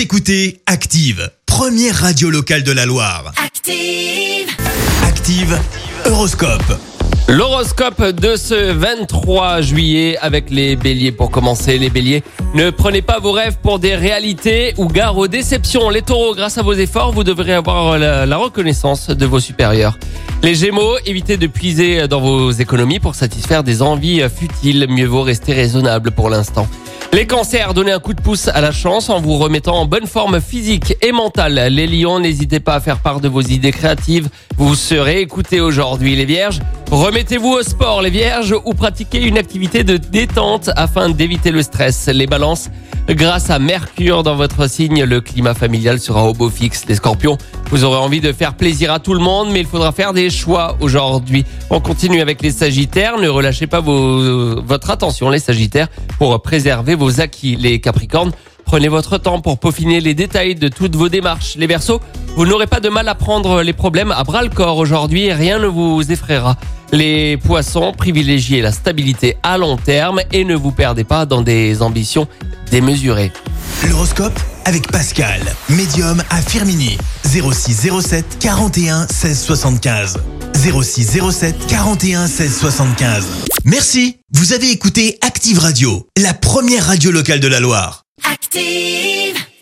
Vous écoutez Active, première radio locale de la Loire. Active. Active, Horoscope. L'horoscope de ce 23 juillet avec les béliers pour commencer. Les béliers, ne prenez pas vos rêves pour des réalités ou gare aux déceptions. Les taureaux, grâce à vos efforts, vous devrez avoir la, la reconnaissance de vos supérieurs. Les gémeaux, évitez de puiser dans vos économies pour satisfaire des envies futiles. Mieux vaut rester raisonnable pour l'instant. Les cancers, donnez un coup de pouce à la chance en vous remettant en bonne forme physique et mentale. Les lions, n'hésitez pas à faire part de vos idées créatives. Vous serez écoutés aujourd'hui. Les vierges, remettez-vous au sport les vierges ou pratiquez une activité de détente afin d'éviter le stress. Les balances, grâce à Mercure dans votre signe, le climat familial sera au beau fixe. Les scorpions, vous aurez envie de faire plaisir à tout le monde, mais il faudra faire des choix aujourd'hui. On continue avec les sagittaires. Ne relâchez pas votre attention les sagittaires pour préserver vos acquis. Les capricornes, prenez votre temps pour peaufiner les détails de toutes vos démarches. Les versos, vous n'aurez pas de mal à prendre les problèmes à bras le corps aujourd'hui rien ne vous effraiera. Les poissons, privilégiez la stabilité à long terme et ne vous perdez pas dans des ambitions démesurées. L'horoscope avec Pascal, médium à Firmini. 0607 41 16 75. 0607 41 16 75. Merci, vous avez écouté Active Radio, la première radio locale de la Loire. Active.